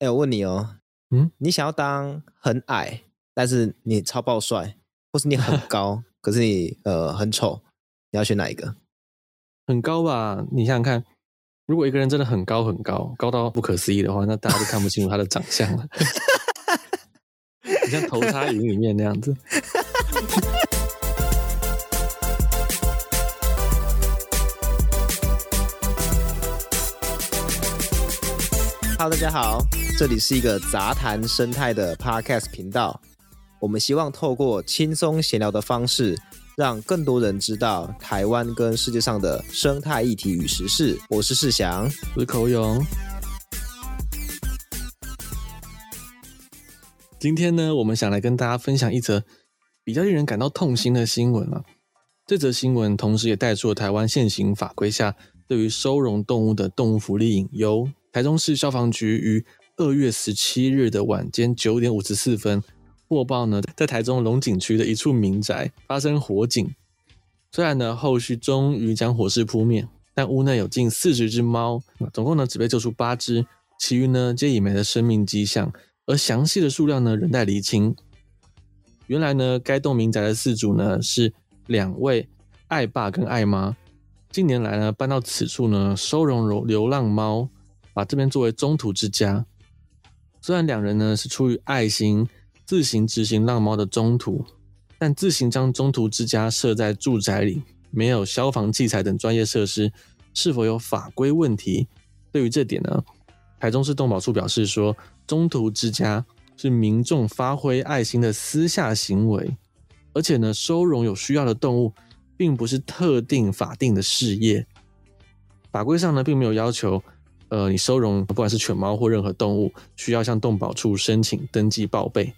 哎，我问你哦，嗯，你想要当很矮，但是你超爆帅，或是你很 高，可是你呃很丑，你要选哪一个？很高吧？你想想看，如果一个人真的很高很高，高到不可思议的话，那大家都看不清楚他的长相了。你像头插云里面那样子。Hello，大家好，这里是一个杂谈生态的 Podcast 频道。我们希望透过轻松闲聊的方式，让更多人知道台湾跟世界上的生态议题与时事。我是世祥，我是口勇。今天呢，我们想来跟大家分享一则比较令人感到痛心的新闻啊。这则新闻同时也带出了台湾现行法规下对于收容动物的动物福利隐忧。台中市消防局于二月十七日的晚间九点五十四分获报呢，在台中龙井区的一处民宅发生火警。虽然呢，后续终于将火势扑灭，但屋内有近四十只猫，总共呢只被救出八只，其余呢皆已没了生命迹象，而详细的数量呢仍待厘清。原来呢，该栋民宅的四主呢是两位爱爸跟爱妈，近年来呢搬到此处呢收容流流浪猫。把这边作为中途之家。虽然两人呢是出于爱心自行执行浪猫的中途，但自行将中途之家设在住宅里，没有消防器材等专业设施，是否有法规问题？对于这点呢，台中市动保处表示说，中途之家是民众发挥爱心的私下行为，而且呢，收容有需要的动物，并不是特定法定的事业。法规上呢，并没有要求。呃，你收容不管是犬猫或任何动物，需要向动保处申请登记报备。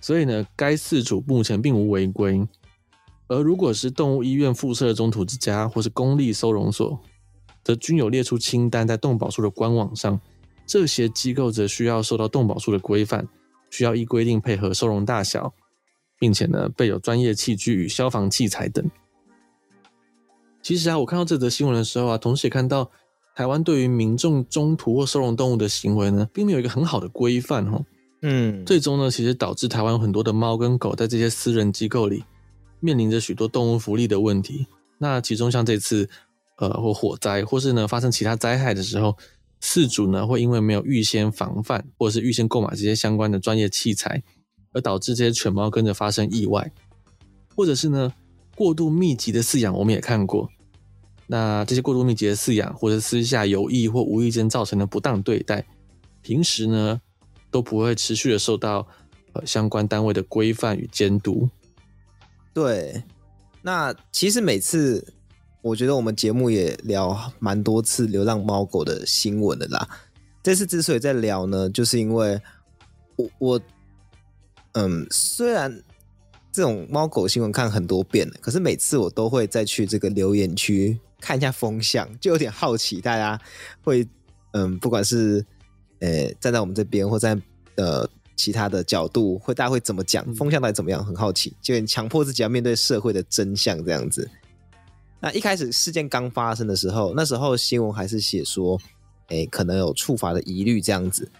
所以呢，该饲主目前并无违规。而如果是动物医院附设的中途之家或是公立收容所，则均有列出清单在动保处的官网上。这些机构则需要受到动保处的规范，需要依规定配合收容大小，并且呢备有专业器具与消防器材等。其实啊，我看到这则新闻的时候啊，同时也看到。台湾对于民众中途或收容动物的行为呢，并没有一个很好的规范哦。嗯，最终呢，其实导致台湾很多的猫跟狗在这些私人机构里面临着许多动物福利的问题。那其中像这次呃或火灾，或是呢发生其他灾害的时候，饲主呢会因为没有预先防范，或者是预先购买这些相关的专业器材，而导致这些犬猫跟着发生意外，或者是呢过度密集的饲养，我们也看过。那这些过度密集的饲养，或者私下有意或无意间造成的不当对待，平时呢都不会持续的受到相关单位的规范与监督。对，那其实每次我觉得我们节目也聊蛮多次流浪猫狗的新闻的啦。这次之所以在聊呢，就是因为我我嗯，虽然这种猫狗新闻看很多遍了，可是每次我都会再去这个留言区。看一下风向，就有点好奇，大家会嗯，不管是呃站在我们这边，或在呃其他的角度，会大家会怎么讲风向到底怎么样？很好奇，就强迫自己要面对社会的真相这样子。那一开始事件刚发生的时候，那时候新闻还是写说，哎，可能有处罚的疑虑这样子。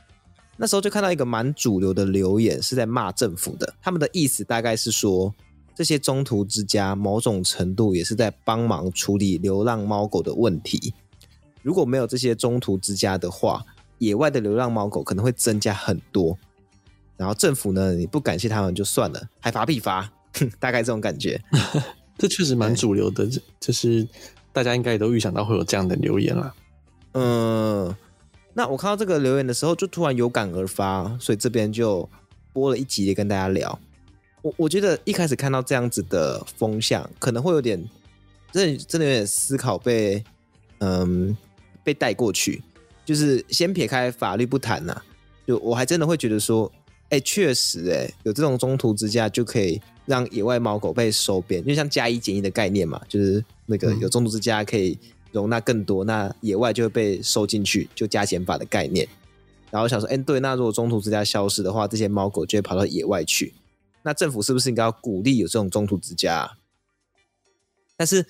那时候就看到一个蛮主流的留言是在骂政府的，他们的意思大概是说。这些中途之家某种程度也是在帮忙处理流浪猫狗的问题。如果没有这些中途之家的话，野外的流浪猫狗可能会增加很多。然后政府呢，你不感谢他们就算了，还罚必罚，大概这种感觉。这确实蛮主流的，这就是大家应该也都预想到会有这样的留言啦。嗯，那我看到这个留言的时候，就突然有感而发，所以这边就播了一集跟大家聊。我我觉得一开始看到这样子的风向，可能会有点，真的真的有点思考被，嗯，被带过去。就是先撇开法律不谈呐、啊，就我还真的会觉得说，哎、欸，确实、欸，哎，有这种中途之家就可以让野外猫狗被收编，就像加一减一的概念嘛，就是那个有中途之家可以容纳更多，那野外就会被收进去，就加减法的概念。然后想说，哎、欸，对，那如果中途之家消失的话，这些猫狗就会跑到野外去。那政府是不是应该要鼓励有这种中途之家？但是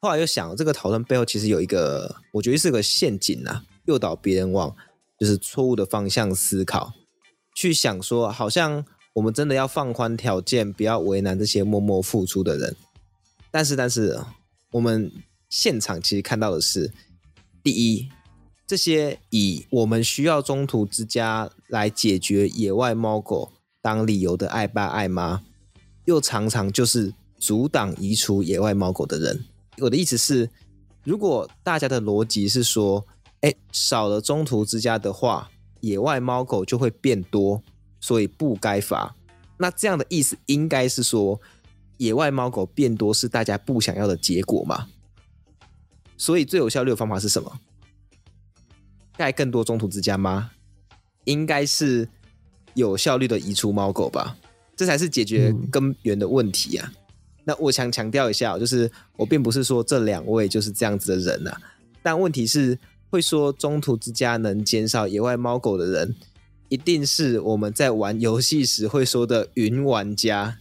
后来又想，这个讨论背后其实有一个，我觉得是个陷阱啊，诱导别人往就是错误的方向思考，去想说，好像我们真的要放宽条件，不要为难这些默默付出的人。但是，但是我们现场其实看到的是，第一，这些以我们需要中途之家来解决野外猫狗当理由的爱爸爱妈，又常常就是阻挡移除野外猫狗的人。我的意思是，如果大家的逻辑是说，哎，少了中途之家的话，野外猫狗就会变多，所以不该罚。那这样的意思应该是说，野外猫狗变多是大家不想要的结果嘛？所以最有效率的方法是什么？盖更多中途之家吗？应该是有效率的移除猫狗吧，这才是解决根源的问题啊。嗯、那我想强调一下，就是我并不是说这两位就是这样子的人啊，但问题是会说中途之家能减少野外猫狗的人，一定是我们在玩游戏时会说的云玩家，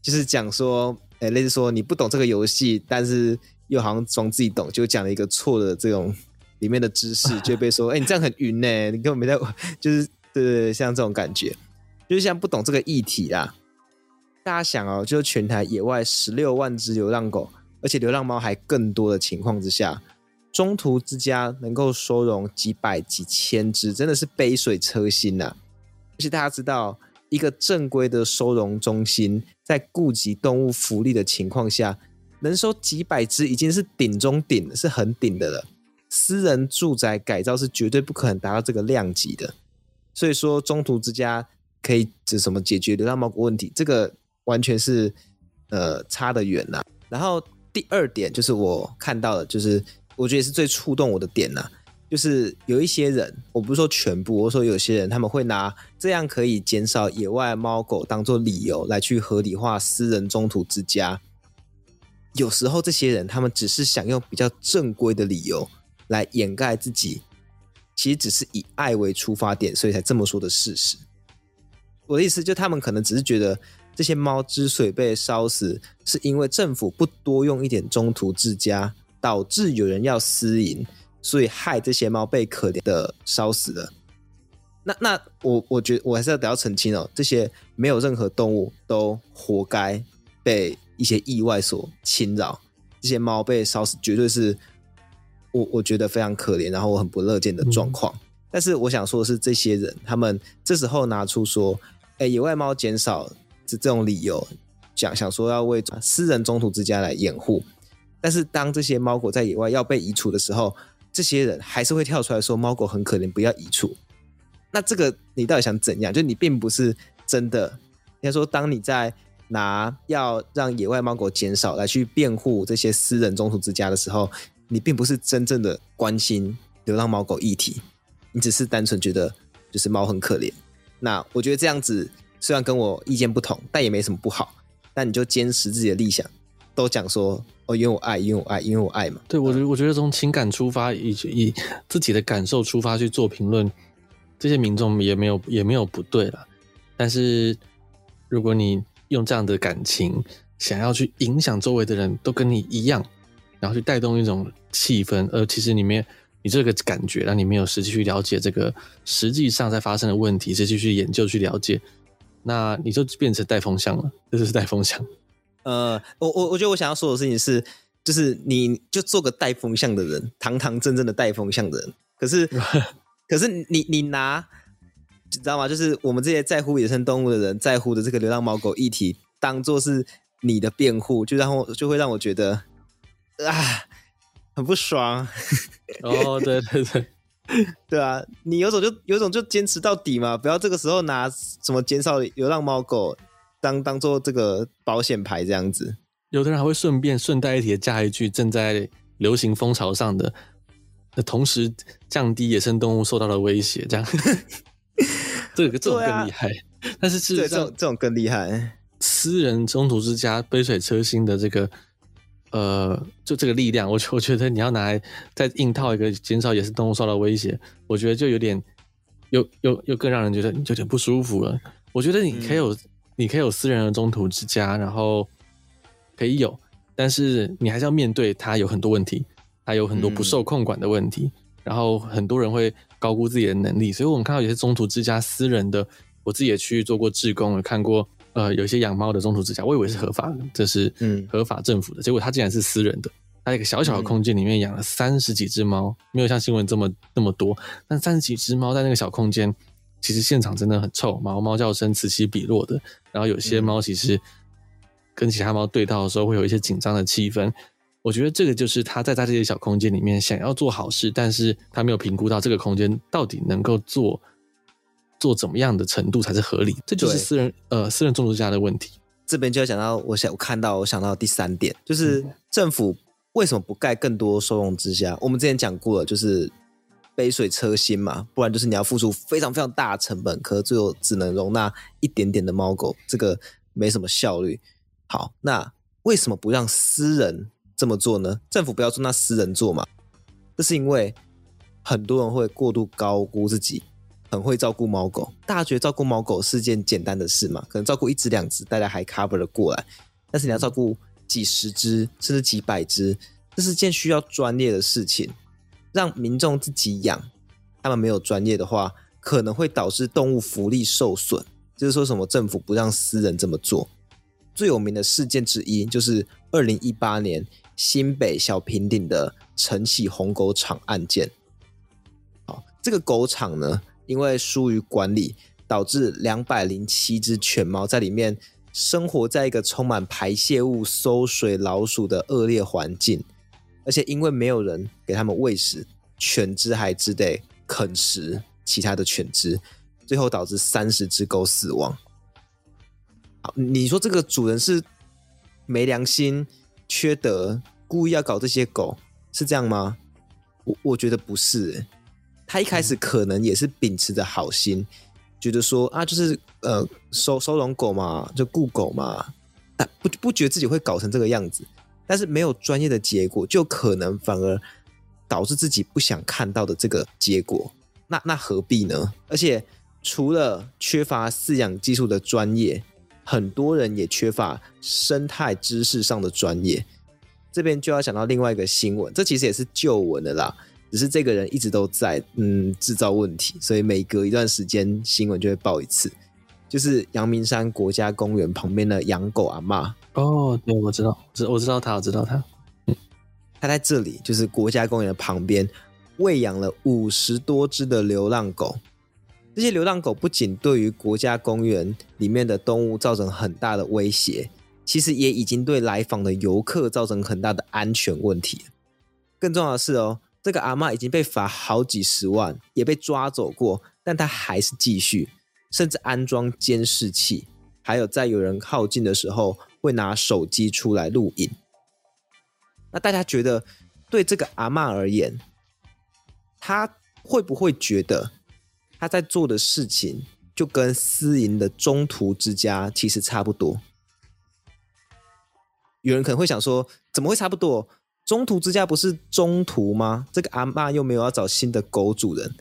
就是讲说，哎，类似说你不懂这个游戏，但是又好像装自己懂，就讲了一个错的这种。里面的知识就被说，哎、欸，你这样很云呢，你根本没在，就是对对对，像这种感觉，就是像不懂这个议题啦。大家想哦，就是全台野外十六万只流浪狗，而且流浪猫还更多的情况之下，中途之家能够收容几百几千只，真的是杯水车薪呐。而且大家知道，一个正规的收容中心，在顾及动物福利的情况下，能收几百只已经是顶中顶，是很顶的了。私人住宅改造是绝对不可能达到这个量级的，所以说中途之家可以指什么解决流浪猫狗问题，这个完全是呃差得远呐。然后第二点就是我看到的，就是我觉得是最触动我的点呐，就是有一些人，我不是说全部，我说有些人他们会拿这样可以减少野外猫狗当做理由来去合理化私人中途之家。有时候这些人他们只是想用比较正规的理由。来掩盖自己，其实只是以爱为出发点，所以才这么说的事实。我的意思就，他们可能只是觉得这些猫之所以被烧死，是因为政府不多用一点中途之家，导致有人要私营，所以害这些猫被可怜的烧死了。那那我我觉得我还是要得要澄清哦，这些没有任何动物都活该被一些意外所侵扰，这些猫被烧死绝对是。我我觉得非常可怜，然后我很不乐见的状况。嗯、但是我想说的是，这些人他们这时候拿出说，哎，野外猫减少这这种理由，讲想说要为私人中途之家来掩护。但是当这些猫狗在野外要被移除的时候，这些人还是会跳出来说猫狗很可怜，不要移除。那这个你到底想怎样？就你并不是真的，应该说，当你在拿要让野外猫狗减少来去辩护这些私人中途之家的时候。你并不是真正的关心流浪猫狗议题，你只是单纯觉得就是猫很可怜。那我觉得这样子虽然跟我意见不同，但也没什么不好。但你就坚持自己的立场，都讲说哦，因为我爱，因为我爱，因为我爱嘛。对，我觉得我觉得从情感出发，以以自己的感受出发去做评论，这些民众也没有也没有不对了。但是如果你用这样的感情想要去影响周围的人都跟你一样。然后去带动一种气氛，而其实里面你这个感觉，让你没有实际去了解这个实际上在发生的问题，实际去研究去了解，那你就变成带风向了，这就是带风向。呃，我我我觉得我想要说的事情是，就是你就做个带风向的人，堂堂正正的带风向的人。可是，可是你你拿，你知道吗？就是我们这些在乎野生动物的人，在乎的这个流浪猫狗议题，当做是你的辩护，就然后就会让我觉得。啊，很不爽。哦，对对对，对啊，你有种就有种就坚持到底嘛，不要这个时候拿什么减少流浪猫狗当当做这个保险牌这样子。有的人还会顺便顺带一提加一句正在流行风潮上的，同时降低野生动物受到的威胁，这样。这个这种更厉害，啊、但是事实上这种这种更厉害。私人中途之家杯水车薪的这个。呃，就这个力量，我我觉得你要拿来再硬套一个减少野生动物受到威胁，我觉得就有点，又又又更让人觉得有点不舒服了。我觉得你可以有，嗯、你可以有私人的中途之家，然后可以有，但是你还是要面对它有很多问题，它有很多不受控管的问题。嗯、然后很多人会高估自己的能力，所以我们看到有些中途之家私人的，我自己也去做过志工，有看过呃有一些养猫的中途之家，我以为是合法的，这是嗯合法政府的，嗯、结果它竟然是私人的。它一个小小的空间里面养了三十几只猫，没有像新闻这么那么多，但三十几只猫在那个小空间，其实现场真的很臭，猫猫叫声此起彼落的，然后有些猫其实跟其他猫对到的时候会有一些紧张的气氛。我觉得这个就是他在在这些小空间里面想要做好事，但是他没有评估到这个空间到底能够做做怎么样的程度才是合理，这就是私人呃私人种植家的问题。这边就要讲到我想我看到我想到第三点，就是政府为什么不盖更多收容之家？我们之前讲过了，就是杯水车薪嘛，不然就是你要付出非常非常大的成本，可是最后只能容纳一点点的猫狗，这个没什么效率。好，那为什么不让私人？这么做呢？政府不要做那私人做嘛，这是因为很多人会过度高估自己，很会照顾猫狗。大家觉得照顾猫狗是件简单的事嘛？可能照顾一只两只，大家还 cover 得过来。但是你要照顾几十只，甚至几百只，这是件需要专业的事情。让民众自己养，他们没有专业的话，可能会导致动物福利受损。就是说什么政府不让私人这么做。最有名的事件之一就是二零一八年。新北小平顶的晨起红狗场案件，好，这个狗场呢，因为疏于管理，导致两百零七只犬猫在里面生活在一个充满排泄物、馊水、老鼠的恶劣环境，而且因为没有人给他们喂食，犬只还只得啃食其他的犬只，最后导致三十只狗死亡。好，你说这个主人是没良心？缺德，故意要搞这些狗，是这样吗？我我觉得不是，他一开始可能也是秉持着好心，嗯、觉得说啊，就是呃收收容狗嘛，就雇狗嘛，但不不觉得自己会搞成这个样子，但是没有专业的结果，就可能反而导致自己不想看到的这个结果，那那何必呢？而且除了缺乏饲养技术的专业。很多人也缺乏生态知识上的专业，这边就要讲到另外一个新闻，这其实也是旧闻的啦，只是这个人一直都在嗯制造问题，所以每隔一段时间新闻就会报一次，就是阳明山国家公园旁边的养狗阿妈。哦，对，我知道，知我知道他，我知道他，嗯，他在这里就是国家公园的旁边喂养了五十多只的流浪狗。这些流浪狗不仅对于国家公园里面的动物造成很大的威胁，其实也已经对来访的游客造成很大的安全问题。更重要的是哦，这个阿嬷已经被罚好几十万，也被抓走过，但她还是继续，甚至安装监视器，还有在有人靠近的时候会拿手机出来录影。那大家觉得，对这个阿嬷而言，她会不会觉得？他在做的事情就跟私营的中途之家其实差不多。有人可能会想说，怎么会差不多？中途之家不是中途吗？这个阿嬷又没有要找新的狗主人。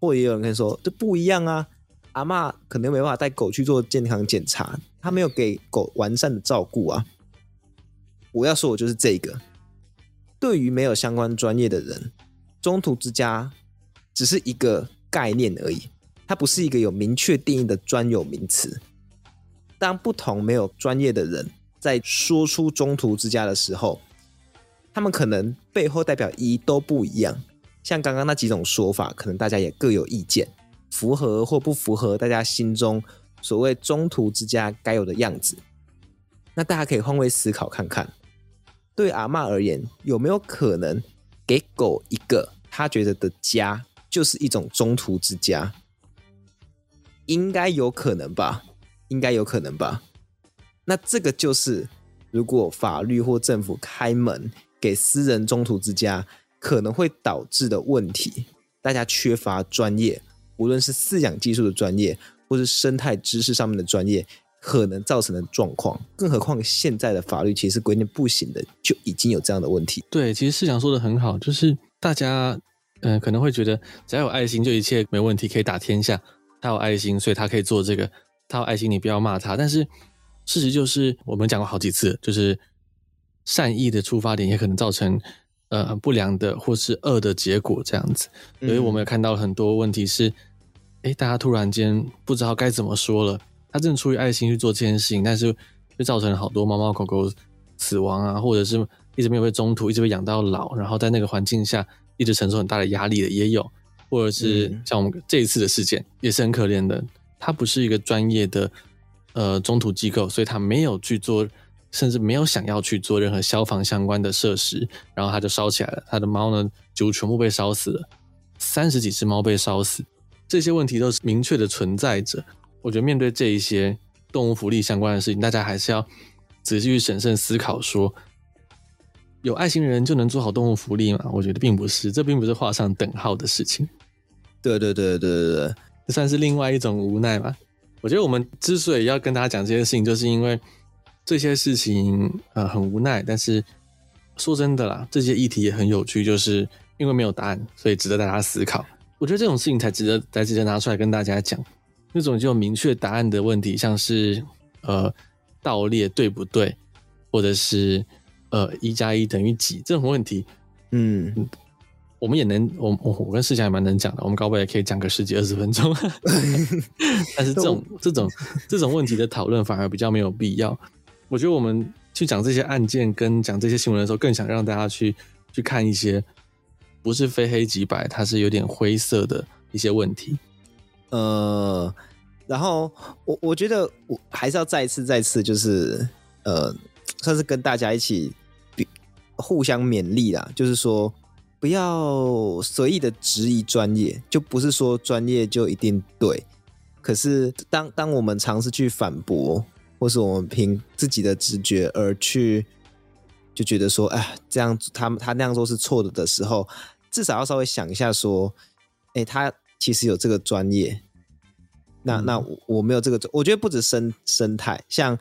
或也有人可以说，这不一样啊！阿嬷可能没办法带狗去做健康检查，他没有给狗完善的照顾啊。我要说，我就是这个。对于没有相关专业的人，中途之家只是一个。概念而已，它不是一个有明确定义的专有名词。当不同没有专业的人在说出中途之家的时候，他们可能背后代表意义都不一样。像刚刚那几种说法，可能大家也各有意见，符合或不符合大家心中所谓中途之家该有的样子。那大家可以换位思考看看，对阿嬷而言，有没有可能给狗一个他觉得的家？就是一种中途之家，应该有可能吧？应该有可能吧？那这个就是，如果法律或政府开门给私人中途之家，可能会导致的问题。大家缺乏专业，无论是饲养技术的专业，或是生态知识上面的专业，可能造成的状况。更何况现在的法律其实规定不行的，就已经有这样的问题。对，其实市长说的很好，就是大家。嗯，可能会觉得只要有爱心就一切没问题，可以打天下。他有爱心，所以他可以做这个。他有爱心，你不要骂他。但是事实就是，我们讲过好几次，就是善意的出发点也可能造成呃不良的或是恶的结果这样子。所以我们也看到很多问题是，哎、嗯，大家突然间不知道该怎么说了。他正出于爱心去做这件事情，但是就造成了好多猫猫狗狗死亡啊，或者是一直没有被中途，一直被养到老，然后在那个环境下一直承受很大的压力的也有，或者是像我们这一次的事件也是很可怜的。他不是一个专业的呃中途机构，所以他没有去做，甚至没有想要去做任何消防相关的设施，然后它就烧起来了，它的猫呢就全部被烧死了，三十几只猫被烧死，这些问题都是明确的存在着。我觉得面对这一些动物福利相关的事情，大家还是要仔细去审慎思考说，说有爱心的人就能做好动物福利吗？我觉得并不是，这并不是画上等号的事情。对对对对对对，这算是另外一种无奈吧。我觉得我们之所以要跟大家讲这些事情，就是因为这些事情呃很无奈，但是说真的啦，这些议题也很有趣，就是因为没有答案，所以值得大家思考。我觉得这种事情才值得才值得拿出来跟大家讲。那种就有明确答案的问题，像是呃盗猎对不对，或者是呃一加一等于几这种问题，嗯，我们也能，我我我跟世强也蛮能讲的，我们高博也可以讲个十几二十分钟，但是这种这种这种问题的讨论反而比较没有必要。我觉得我们去讲这些案件跟讲这些新闻的时候，更想让大家去去看一些不是非黑即白，它是有点灰色的一些问题。呃，然后我我觉得我还是要再次再次就是呃，算是跟大家一起互相勉励啦，就是说不要随意的质疑专业，就不是说专业就一定对。可是当当我们尝试去反驳，或是我们凭自己的直觉而去就觉得说，哎，这样他他那样做是错的的时候，至少要稍微想一下说，哎，他。其实有这个专业，那那我，我没有这个，我觉得不止生生态，像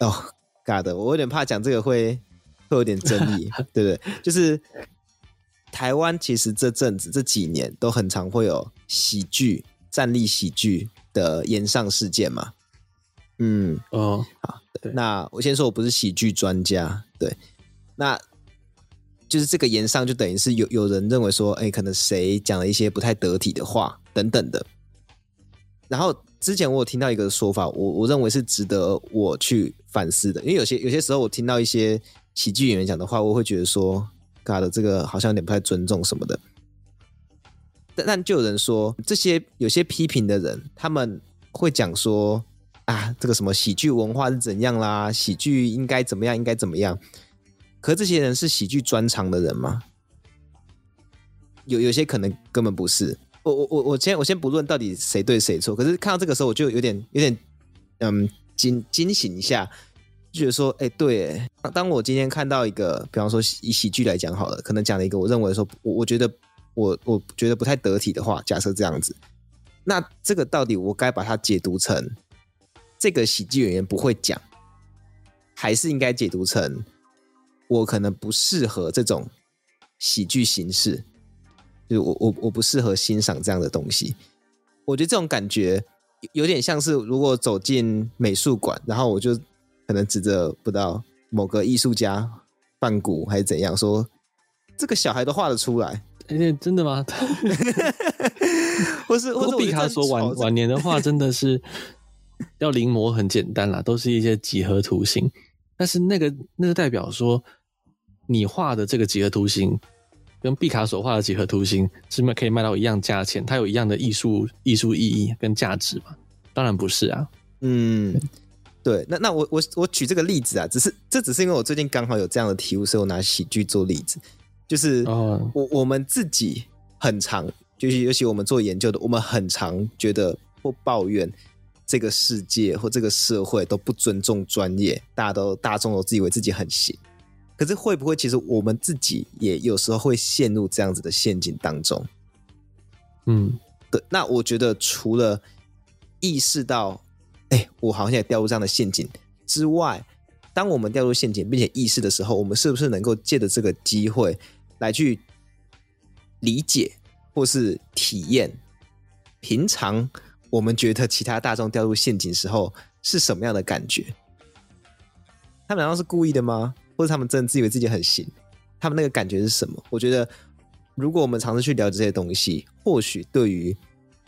哦，God，我有点怕讲这个会会有点争议，对不对？就是台湾其实这阵子这几年都很常会有喜剧、站立喜剧的延上事件嘛。嗯，哦，好，那我先说我不是喜剧专家，对，那。就是这个言上，就等于是有有人认为说，哎，可能谁讲了一些不太得体的话等等的。然后之前我有听到一个说法，我我认为是值得我去反思的，因为有些有些时候我听到一些喜剧演员讲的话，我会觉得说，God 的这个好像有点不太尊重什么的。但但就有人说，这些有些批评的人，他们会讲说，啊，这个什么喜剧文化是怎样啦，喜剧应该怎么样，应该怎么样。可这些人是喜剧专长的人吗？有有些可能根本不是。我我我我先我先不论到底谁对谁错。可是看到这个时候，我就有点有点嗯惊惊醒一下，就觉得说，哎，对，当我今天看到一个，比方说以喜剧来讲好了，可能讲了一个我认为说我我觉得我我觉得不太得体的话，假设这样子，那这个到底我该把它解读成这个喜剧演员不会讲，还是应该解读成？我可能不适合这种喜剧形式，就我我我不适合欣赏这样的东西。我觉得这种感觉有点像是，如果走进美术馆，然后我就可能指着不知道某个艺术家梵谷还是怎样说，这个小孩都画得出来。欸，真的吗？或是或是毕卡索晚晚年的话真的是要临摹很简单啦，都是一些几何图形，但是那个那个代表说。你画的这个几何图形，跟毕卡索画的几何图形，是不是可以卖到一样价钱？它有一样的艺术艺术意义跟价值吗？当然不是啊。嗯，对。那那我我我举这个例子啊，只是这只是因为我最近刚好有这样的题目，所以我拿喜剧做例子。就是我我们自己很常，就是尤其我们做研究的，我们很常觉得或抱怨这个世界或这个社会都不尊重专业，大家都大众都自以为自己很行。可是会不会，其实我们自己也有时候会陷入这样子的陷阱当中？嗯，对。那我觉得除了意识到，哎，我好像也掉入这样的陷阱之外，当我们掉入陷阱并且意识的时候，我们是不是能够借着这个机会来去理解或是体验，平常我们觉得其他大众掉入陷阱时候是什么样的感觉？他们难道是故意的吗？或者他们真的自以为自己很行，他们那个感觉是什么？我觉得，如果我们尝试去了解这些东西，或许对于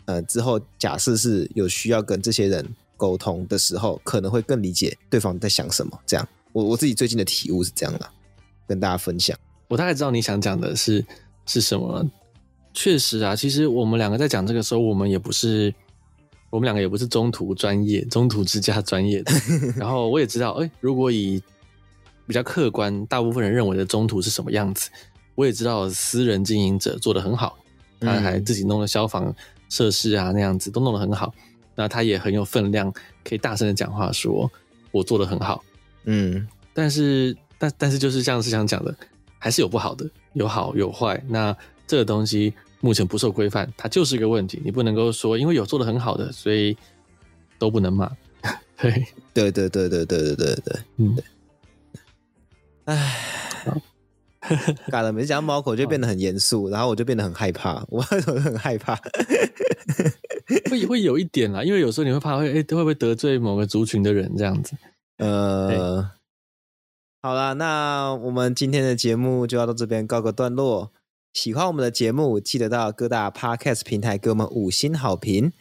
呃之后假设是有需要跟这些人沟通的时候，可能会更理解对方在想什么。这样，我我自己最近的体悟是这样的，跟大家分享。我大概知道你想讲的是是什么。确实啊，其实我们两个在讲这个时候，我们也不是。我们两个也不是中途专业、中途之家专业的，然后我也知道，哎，如果以比较客观，大部分人认为的中途是什么样子，我也知道私人经营者做得很好，他还自己弄了消防设施啊，那样子都弄得很好，那他也很有分量，可以大声的讲话，说我做的很好，嗯，但是但但是就是像是想讲的，还是有不好的，有好有坏，那这个东西。目前不受规范，它就是一个问题。你不能够说，因为有做的很好的，所以都不能骂。对，对，对，对，对，对，对，对，对，嗯。唉，搞了，每次讲猫口就变得很严肃，然后我就变得很害怕，我很害怕。会会有一点啦，因为有时候你会怕会，哎，会不会得罪某个族群的人这样子？呃，好啦，那我们今天的节目就要到这边告个段落。喜欢我们的节目，记得到各大 Podcast 平台给我们五星好评。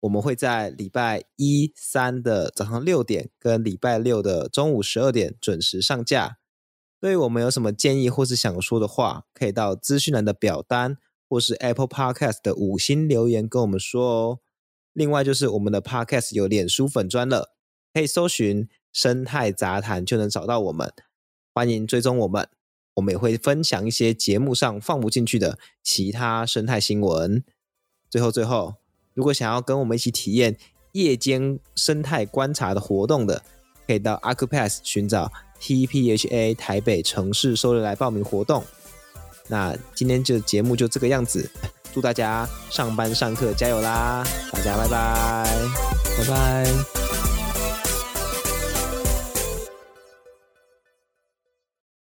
我们会在礼拜一、三的早上六点跟礼拜六的中午十二点准时上架。对于我们有什么建议或是想说的话，可以到资讯栏的表单或是 Apple Podcast 的五星留言跟我们说哦。另外就是我们的 Podcast 有脸书粉专了，可以搜寻“生态杂谈”就能找到我们。欢迎追踪我们。我们也会分享一些节目上放不进去的其他生态新闻。最后，最后，如果想要跟我们一起体验夜间生态观察的活动的，可以到 a c u p a s s 寻找 TPHA 台北城市收人来报名活动。那今天就节目就这个样子，祝大家上班上课加油啦！大家拜拜，拜拜。